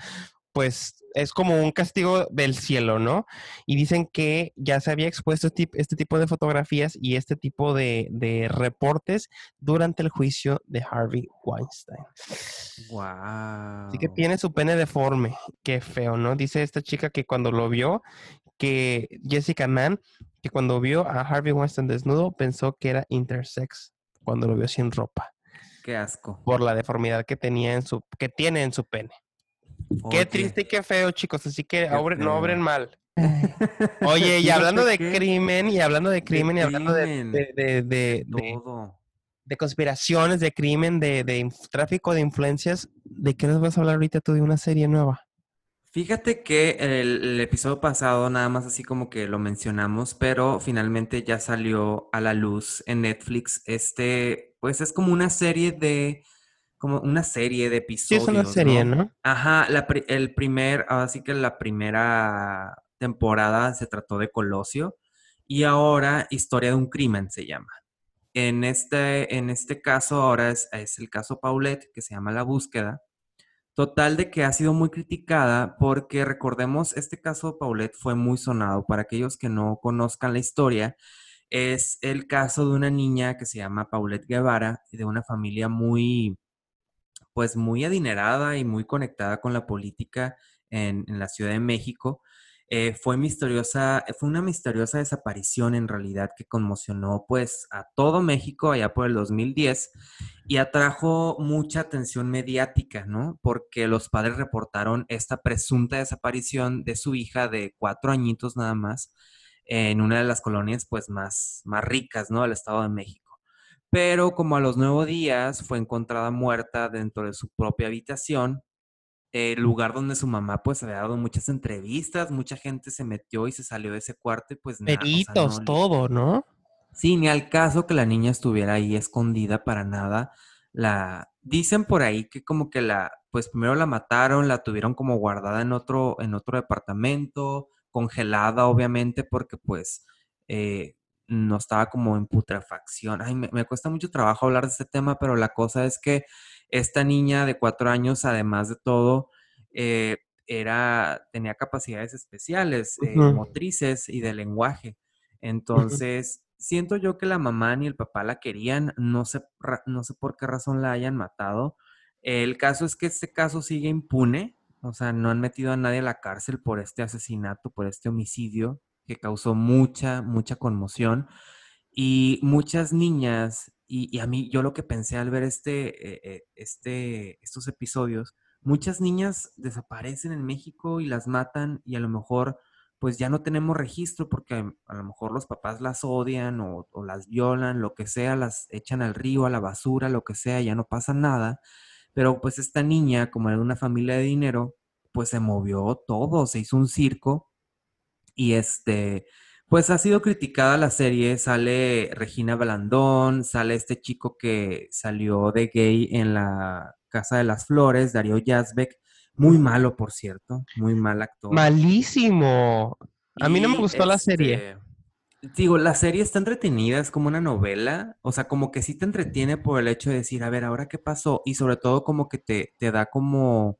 pues es como un castigo del cielo, ¿no? Y dicen que ya se había expuesto este, este tipo de fotografías y este tipo de, de reportes durante el juicio de Harvey Weinstein. Wow. Así que tiene su pene deforme. Qué feo, ¿no? Dice esta chica que cuando lo vio, que Jessica Mann, que cuando vio a Harvey Weinstein desnudo, pensó que era intersex cuando lo vio sin ropa, Qué asco. por la deformidad que tenía en su, que tiene en su pene. Qué triste y qué feo, chicos. Así que obren- no obren mal. Oye, y hablando de crimen, y hablando de crimen, y hablando de, crimen, de, de- de- de- Todo. de conspiraciones, de crimen, de, tráfico de influencias, ¿de qué nos vas a hablar ahorita tú de una serie nueva? Fíjate que el, el episodio pasado nada más así como que lo mencionamos, pero finalmente ya salió a la luz en Netflix. Este, pues es como una serie de, como una serie de Sí, episodios, es una serie, ¿no? ¿no? Ajá, la el primer, así que la primera temporada se trató de Colosio y ahora Historia de un crimen se llama. En este, en este caso ahora es, es el caso Paulette, que se llama La búsqueda. Total de que ha sido muy criticada porque recordemos, este caso Paulette fue muy sonado. Para aquellos que no conozcan la historia, es el caso de una niña que se llama Paulette Guevara, de una familia muy, pues muy adinerada y muy conectada con la política en, la Ciudad de México. Eh, fue misteriosa, fue una misteriosa desaparición en realidad que conmocionó pues a todo México allá por el 2010 y atrajo mucha atención mediática, ¿no? Porque los padres reportaron esta presunta desaparición de su hija de cuatro añitos nada más en una de las colonias pues más, más ricas, ¿no? Del Estado de México. Pero como a los nueve días fue encontrada muerta dentro de su propia habitación, el lugar donde su mamá pues había dado muchas entrevistas, mucha gente se metió y se salió de ese cuarto y pues nada, o sea, Peritos, no- todo, ¿no? Sí, ni al caso que la niña estuviera ahí escondida para nada. la, dicen por ahí que como que la, pues primero la mataron, la tuvieron como guardada en otro, en otro departamento, congelada obviamente porque pues eh, no estaba como en putrefacción. Ay, me, me cuesta mucho trabajo hablar de este tema, pero la cosa es que esta niña de cuatro años, además de todo, eh, era, tenía capacidades especiales, eh, motrices y de lenguaje. Entonces, siento yo que la mamá ni el papá la querían, no sé, no sé por qué razón la hayan matado. El caso es que este caso sigue impune, o sea, no han metido a nadie a la cárcel por este asesinato, por este homicidio que causó mucha, mucha conmoción. Y muchas niñas, y, a mí, yo lo que pensé al ver este, eh, eh, este, estos episodios, muchas niñas desaparecen en México y las matan y a lo mejor pues ya no tenemos registro porque a, a lo mejor los papás las odian o, o las violan, lo que sea, las echan al río, a la basura, lo que sea, ya no pasa nada. Pero pues esta niña, como era de una familia de dinero, pues se movió todo, se hizo un circo y este, pues ha sido criticada la serie, sale Regina Blandón, sale este chico que salió de gay en la Casa de las Flores, Darío Yazbek, muy malo, por cierto, muy mal actor. Malísimo. A mí no me gustó la serie. este, Digo, la serie está entretenida, es como una novela, o sea, como que sí te entretiene por el hecho de decir, a ver, ¿ahora qué pasó? Y sobre todo como que te, te da como,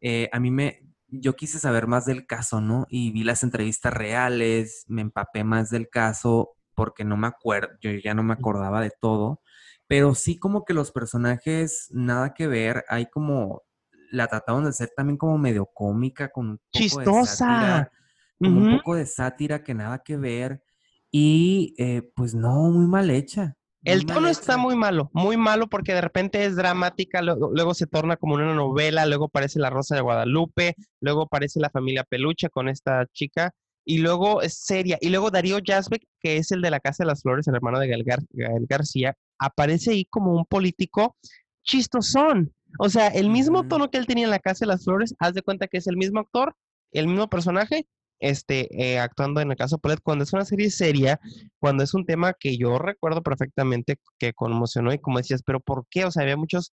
eh, a mí me, yo quise saber más del caso, ¿no? Y vi las entrevistas reales, me empapé más del caso porque no me acuerdo, yo ya no me acordaba de todo, pero sí como que los personajes, nada que ver, hay como, la trataron de ser también como medio cómica, con un poco de Chistosa. sátira, como un poco de sátira que nada que ver, y eh, pues no, muy mal hecha. El tono está muy malo, muy malo porque de repente es dramática, luego, luego se torna como una novela, luego aparece La Rosa de Guadalupe, luego aparece La Familia Peluche con esta chica, y luego es seria, y luego Darío Yazbek, que es el de la Casa de las Flores, el hermano de Gael, Gar- Gael García, aparece ahí como un político chistosón. O sea, el mismo tono que él tenía en la Casa de las Flores, haz de cuenta que es el mismo actor, el mismo personaje, este, eh, actuando en el caso Paulette, cuando es una serie seria, cuando es un tema que yo recuerdo perfectamente que conmocionó y como decías, pero ¿por qué? O sea, había muchos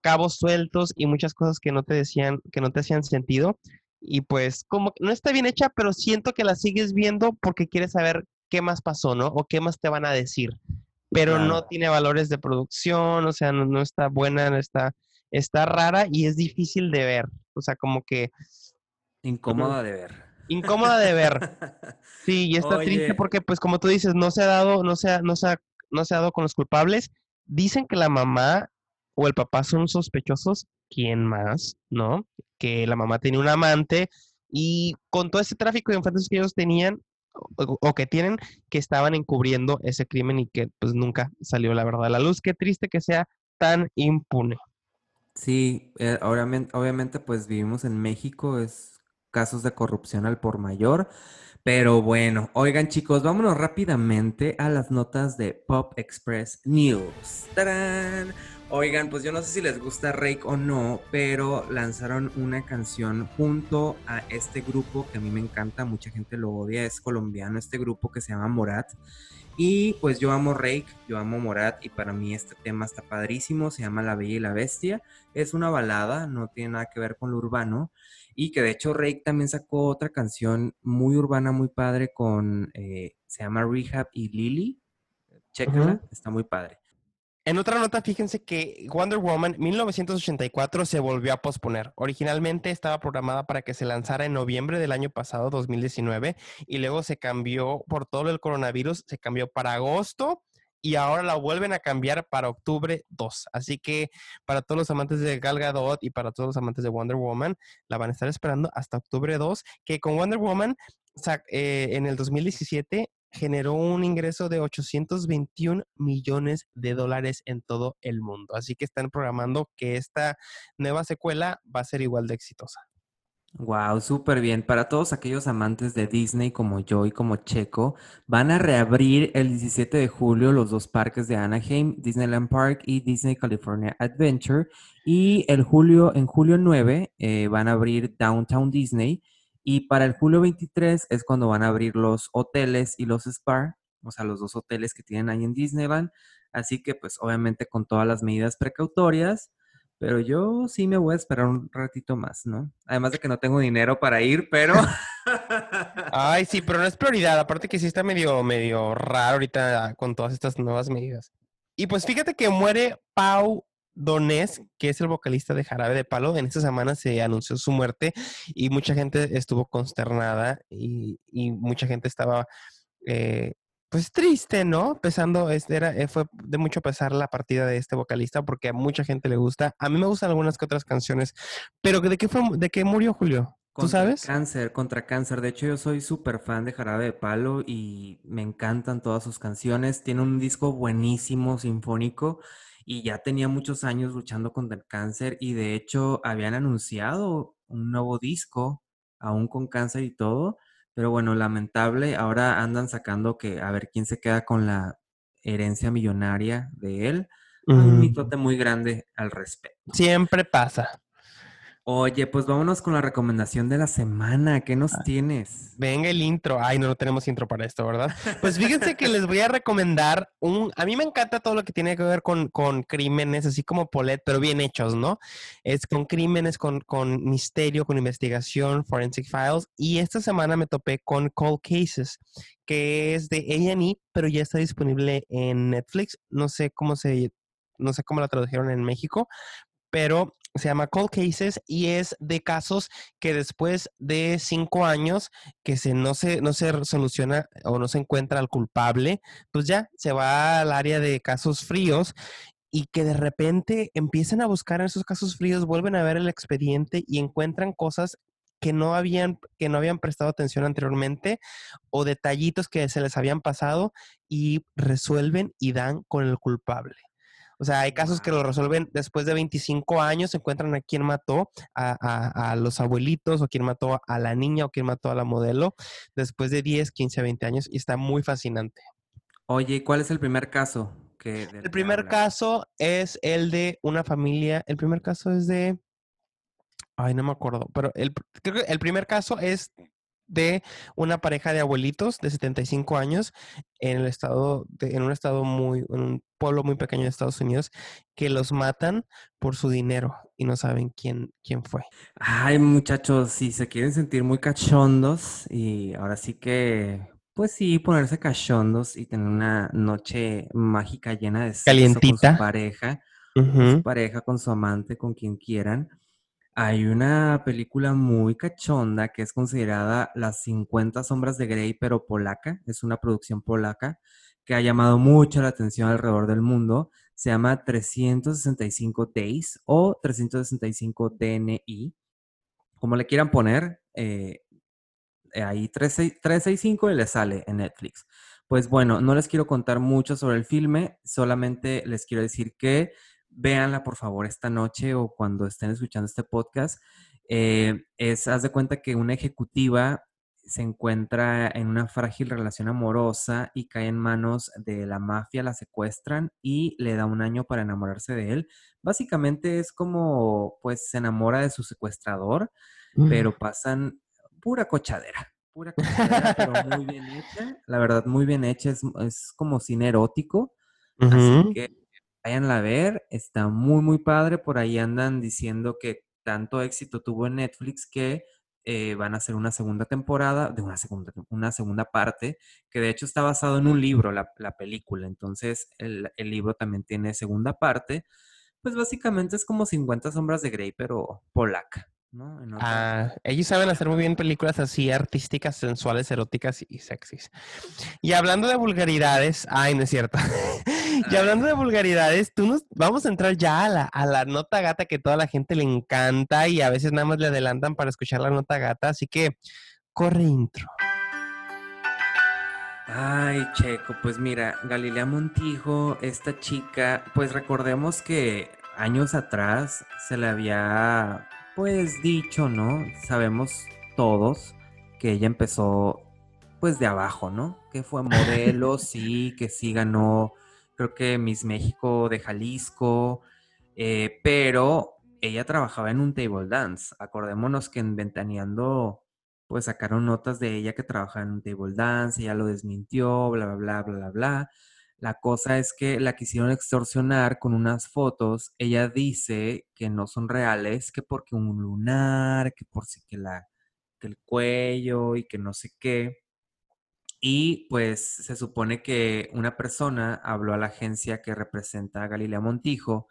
cabos sueltos y muchas cosas que no te decían, que no te hacían sentido. Y pues como no está bien hecha, pero siento que la sigues viendo porque quieres saber qué más pasó, ¿no? O qué más te van a decir. Pero no tiene valores de producción, o sea, no, no está buena, no está, está rara y es difícil de ver. O sea, como que Incómoda de ver. Incómoda de ver. Sí, y está triste porque, pues, como tú dices, no se ha dado, no se ha, no se ha, no se ha dado con los culpables. Dicen que la mamá o el papá son sospechosos. ¿Quién más? ¿No? Que la mamá tenía un amante y con todo ese tráfico de infantes que ellos tenían o, o que tienen, que estaban encubriendo ese crimen y que, pues, nunca salió la verdad a la luz. Qué triste que sea tan impune. Sí, eh, obviamente, obviamente, pues vivimos en México, es casos de corrupción al por mayor, pero bueno, oigan chicos, vámonos rápidamente a las notas de Pop Express News. ¡Tarán! Oigan, pues yo no sé si les gusta Rake o no, pero lanzaron una canción junto a este grupo que a mí me encanta, mucha gente lo odia, es colombiano este grupo que se llama Morat. Y pues yo amo Rake, yo amo Morat y para mí este tema está padrísimo, se llama La Bella y la Bestia. Es una balada, no tiene nada que ver con lo urbano. Y que de hecho Rake también sacó otra canción muy urbana, muy padre con, eh, se llama Rehab y Lily. Chécala, Ujú. está muy padre. En otra nota, fíjense que Wonder Woman 1984 se volvió a posponer. Originalmente estaba programada para que se lanzara en noviembre del año pasado, 2019, y luego se cambió por todo el coronavirus, se cambió para agosto y ahora la vuelven a cambiar para octubre 2. Así que para todos los amantes de Gal Gadot y para todos los amantes de Wonder Woman, la van a estar esperando hasta octubre 2, que con Wonder Woman eh, en el 2017 generó un ingreso de 821 millones de dólares en todo el mundo. Así que están programando que esta nueva secuela va a ser igual de exitosa. Wow, súper bien. Para todos aquellos amantes de Disney como yo y como Checo, van a reabrir el 17 de julio los dos parques de Anaheim, Disneyland Park y Disney California Adventure. Y el julio, en julio 9 eh, van a abrir Downtown Disney. Y para el julio 23 es cuando van a abrir los hoteles y los spa, o sea, los dos hoteles que tienen ahí en Disneyland. Así que pues obviamente con todas las medidas precautorias, pero yo sí me voy a esperar un ratito más, ¿no? Además de que no tengo dinero para ir, pero... Ay, sí, pero no es prioridad. Aparte que sí está medio, medio raro ahorita con todas estas nuevas medidas. Y pues fíjate que muere Pau Donés, que es el vocalista de Jarabe de Palo. En esta semana se anunció su muerte y mucha gente estuvo consternada y, y mucha gente estaba eh, pues triste, ¿no? Pesando, es- era, eh, fue de mucho pesar la partida de este vocalista porque a mucha gente le gusta. A mí me gustan algunas que otras canciones, pero ¿de qué fue, de qué murió Julio? ¿Tú sabes? Cáncer, contra cáncer. De hecho, yo soy súper fan de Jarabe de Palo y me encantan todas sus canciones. Tiene un disco buenísimo, sinfónico, y ya tenía muchos años luchando contra el cáncer. Y de hecho, habían anunciado un nuevo disco, aún con cáncer y todo. Pero bueno, lamentable. Ahora andan sacando que a ver quién se queda con la herencia millonaria de él. Hay un mitote muy grande al respecto. siempre pasa. Oye, pues vámonos con la recomendación de la semana. ¿Qué nos tienes? Venga el intro. Ay, no, no tenemos intro para esto, ¿verdad? Pues fíjense que les voy a recomendar un... A mí me encanta todo lo que tiene que ver con, con crímenes, así como Polet, pero bien hechos, ¿no? Es con crímenes, con, con misterio, con investigación, Forensic Files. Y esta semana me topé con Cold Cases, que es de A&E, pero ya está disponible en Netflix. No sé cómo se... No sé cómo la tradujeron en México, pero se llama Cold Cases y es de casos que después de cinco años que se, no, se, no se soluciona o no se encuentra al culpable, pues ya se va al área de casos fríos y que de repente empiezan a buscar en esos casos fríos, vuelven a ver el expediente y encuentran cosas que no habían, que no habían prestado atención anteriormente o detallitos que se les habían pasado y resuelven y dan con el culpable. O sea, hay casos que lo resuelven después de 25 años, encuentran a quién mató a, a- a los abuelitos o quién mató a la niña o quién mató a la modelo después de 10, 15, 20 años y está muy fascinante. Oye, ¿y ¿cuál es el primer caso que El primer habla? caso es el de una familia, el primer caso es de, ay, no me acuerdo, pero el, creo que el primer caso es de una pareja de abuelitos de 75 años en el estado, de- en un estado muy, en un pueblo muy pequeño de Estados Unidos, que los matan por su dinero y no saben quién, quién fue. Ay, muchachos, si se quieren sentir muy cachondos y ahora sí que, pues sí, ponerse cachondos y tener una noche mágica llena de sexo con su Calientita. pareja, con su pareja, con su amante, con quien quieran. Hay una película muy cachonda que es considerada Las 50 sombras de Grey, pero polaca. Es una producción polaca que ha llamado mucho la atención alrededor del mundo. Se llama 365 Days o 365 DNI, como le quieran poner. eh, eh, ahí 36 365 y le sale en Netflix. Pues bueno, no les quiero contar mucho sobre el filme, solamente les quiero decir que véanla por favor esta noche o cuando estén escuchando este podcast. Eh, es, haz de cuenta que una ejecutiva se encuentra en una frágil relación amorosa y cae en manos de la mafia, la secuestran y le da un año para enamorarse de él. Básicamente es como, pues, se enamora de su secuestrador, pero pasan pura cochadera, pura cochadera, pero muy bien hecha. La verdad, muy bien hecha, es, es como cine erótico. Así que váyanla a ver, está muy, muy padre. Por ahí andan diciendo que tanto éxito tuvo en Netflix que eh, van a hacer una segunda temporada, de una segunda, una segunda parte, que de hecho está basado en un libro, la, la película. Entonces, el, el libro también tiene segunda parte. Pues básicamente es como 50 sombras de Grey, pero polaca, ¿no? En otra- Ah, ellos saben hacer muy bien películas así artísticas, sensuales, eróticas y sexys. Y hablando de vulgaridades, ay, no es cierto. y hablando de vulgaridades, tú nos vamos a entrar ya a la, a la nota gata que toda la gente le encanta y a veces nada más le adelantan para escuchar la nota gata, así que corre intro. Ay, Checo, pues mira, Galilea Montijo, esta chica, pues recordemos que años atrás se le había, pues dicho, ¿no? Sabemos todos que ella empezó, pues de abajo, ¿no? Que fue modelo, sí, que sí ganó, creo que Miss México de Jalisco, eh, pero ella trabajaba en un table dance. Acordémonos que en Ventaneando pues sacaron notas de ella que trabajaba en un table dance, ella lo desmintió, bla, bla, bla, bla, bla, bla. La cosa es que la quisieron extorsionar con unas fotos. Ella dice que no son reales, que porque un lunar, que por si que la que el cuello y que no sé qué. Y pues se supone que una persona habló a la agencia que representa a Galilea Montijo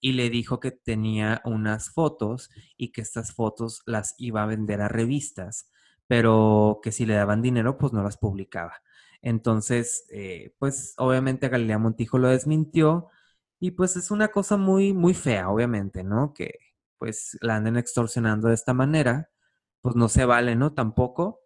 y le dijo que tenía unas fotos y que estas fotos las iba a vender a revistas, pero que si le daban dinero pues no las publicaba. Entonces, eh, pues obviamente Galilea Montijo lo desmintió y pues es una cosa muy, muy fea, obviamente, ¿no? Que pues la anden extorsionando de esta manera, pues no se vale, ¿no? Tampoco.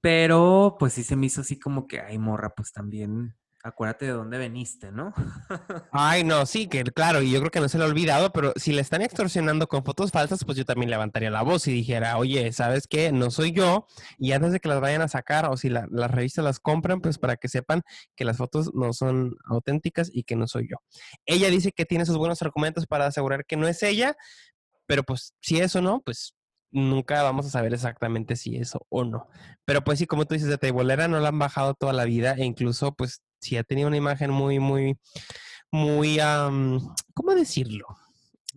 Pero pues sí se me hizo así como que, ay, morra, pues también acuérdate de dónde veniste, ¿no? Ay, no, sí, que claro, y yo creo que no se lo ha olvidado, pero si le están extorsionando con fotos falsas, pues yo también levantaría la voz y dijera, oye, ¿sabes qué? No soy yo, y antes de que las vayan a sacar, o si la- las revistas las compran, pues para que sepan que las fotos no son auténticas y que no soy yo. Ella dice que tiene sus buenos argumentos para asegurar que no es ella, pero pues si eso no, pues nunca vamos a saber exactamente si eso o no. Pero pues sí, como tú dices, de Teibolera no la han bajado toda la vida e incluso pues sí ha tenido una imagen muy, muy, muy, am, ¿cómo decirlo?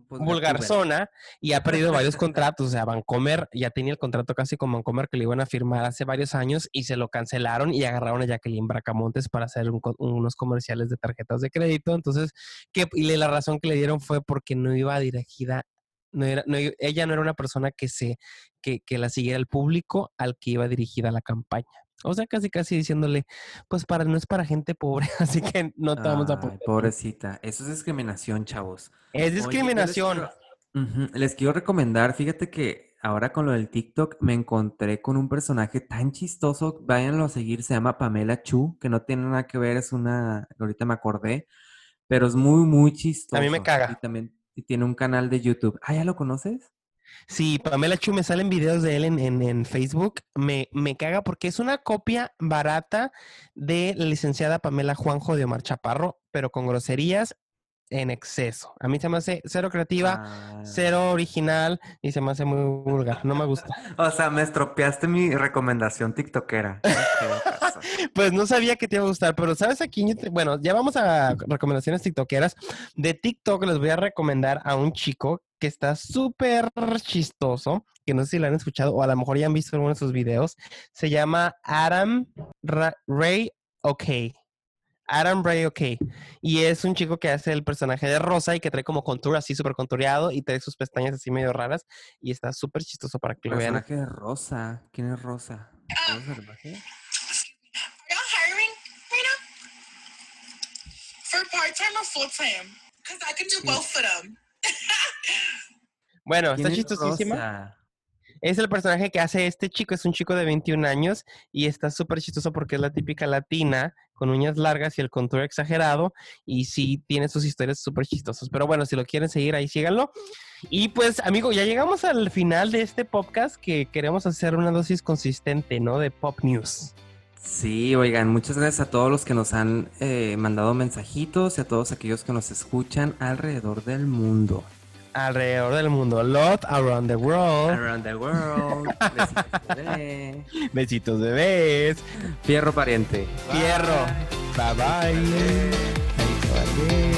Pues, Vulgarzona y ha perdido varios contratos. O sea, Vancomer ya tenía el contrato casi con Vancomer que le iban a firmar hace varios años y se lo cancelaron y agarraron a Jacqueline Bracamontes para hacer un unos comerciales de tarjetas de crédito. Entonces, que, y la razón que le dieron fue porque no iba dirigida, no era, no, ella no era una persona que se, que, que la siguiera el público al que iba dirigida la campaña. O sea, casi casi diciéndole, pues para, no es para gente pobre, así que no te vamos a poner. pobrecita. Eso es discriminación, chavos. Es Oye, yo les discriminación. quiero- Les quiero recomendar, fíjate que ahora con lo del TikTok me encontré con un personaje tan chistoso, váyanlo a seguir, se llama Pamela Chu, que no tiene nada que ver, es una, ahorita me acordé, pero es muy, muy chistoso. A mí me caga. Y también y tiene un canal de YouTube. Ah, ¿ya lo conoces? Sí, Pamela Chu me salen videos de él en, en- en Facebook. Me, me caga porque es una copia barata de la licenciada Pamela Juanjo de Omar Chaparro, pero con groserías en exceso. A mí se me hace cero creativa, Ah. cero original y se me hace muy vulgar. No me gusta. O sea, me estropeaste mi recomendación tiktokera. Pues no sabía que te iba a gustar, pero ¿sabes a Bueno, ya vamos a recomendaciones tiktokeras. De TikTok les voy a recomendar a un chico que está súper chistoso, que no sé si lo han escuchado o a lo mejor ya han visto alguno de sus videos. Se llama Adam Ra- Ray OK. Adam Ray OK. Y es un chico que hace el personaje de Rosa y que trae como contour así súper contureado y trae sus pestañas así medio raras y está súper chistoso para que lo vean. Personaje de Rosa. ¿Quién es Rosa? ¿Rosa? Now? For part time or full time? Because I can do both for them. Bueno, ¿Quién está es chistosísima. Rosa? Es el personaje que hace este chico, es un chico de 21 años y está súper chistoso porque es la típica latina con uñas largas y el contour exagerado y sí tiene sus historias súper chistosas. Pero bueno, si lo quieren seguir ahí, síganlo. Y pues, amigo, ya llegamos al final de este podcast que queremos hacer una dosis consistente, ¿no? De pop news. Sí, oigan, muchas gracias a todos los que nos han eh, mandado mensajitos y a todos aquellos que nos escuchan alrededor del mundo. Alrededor del mundo, lot around the world. Around the world. Besitos, bebé. Besitos bebés. Fierro pariente. Fierro. Bye bye. Chaito, adiós.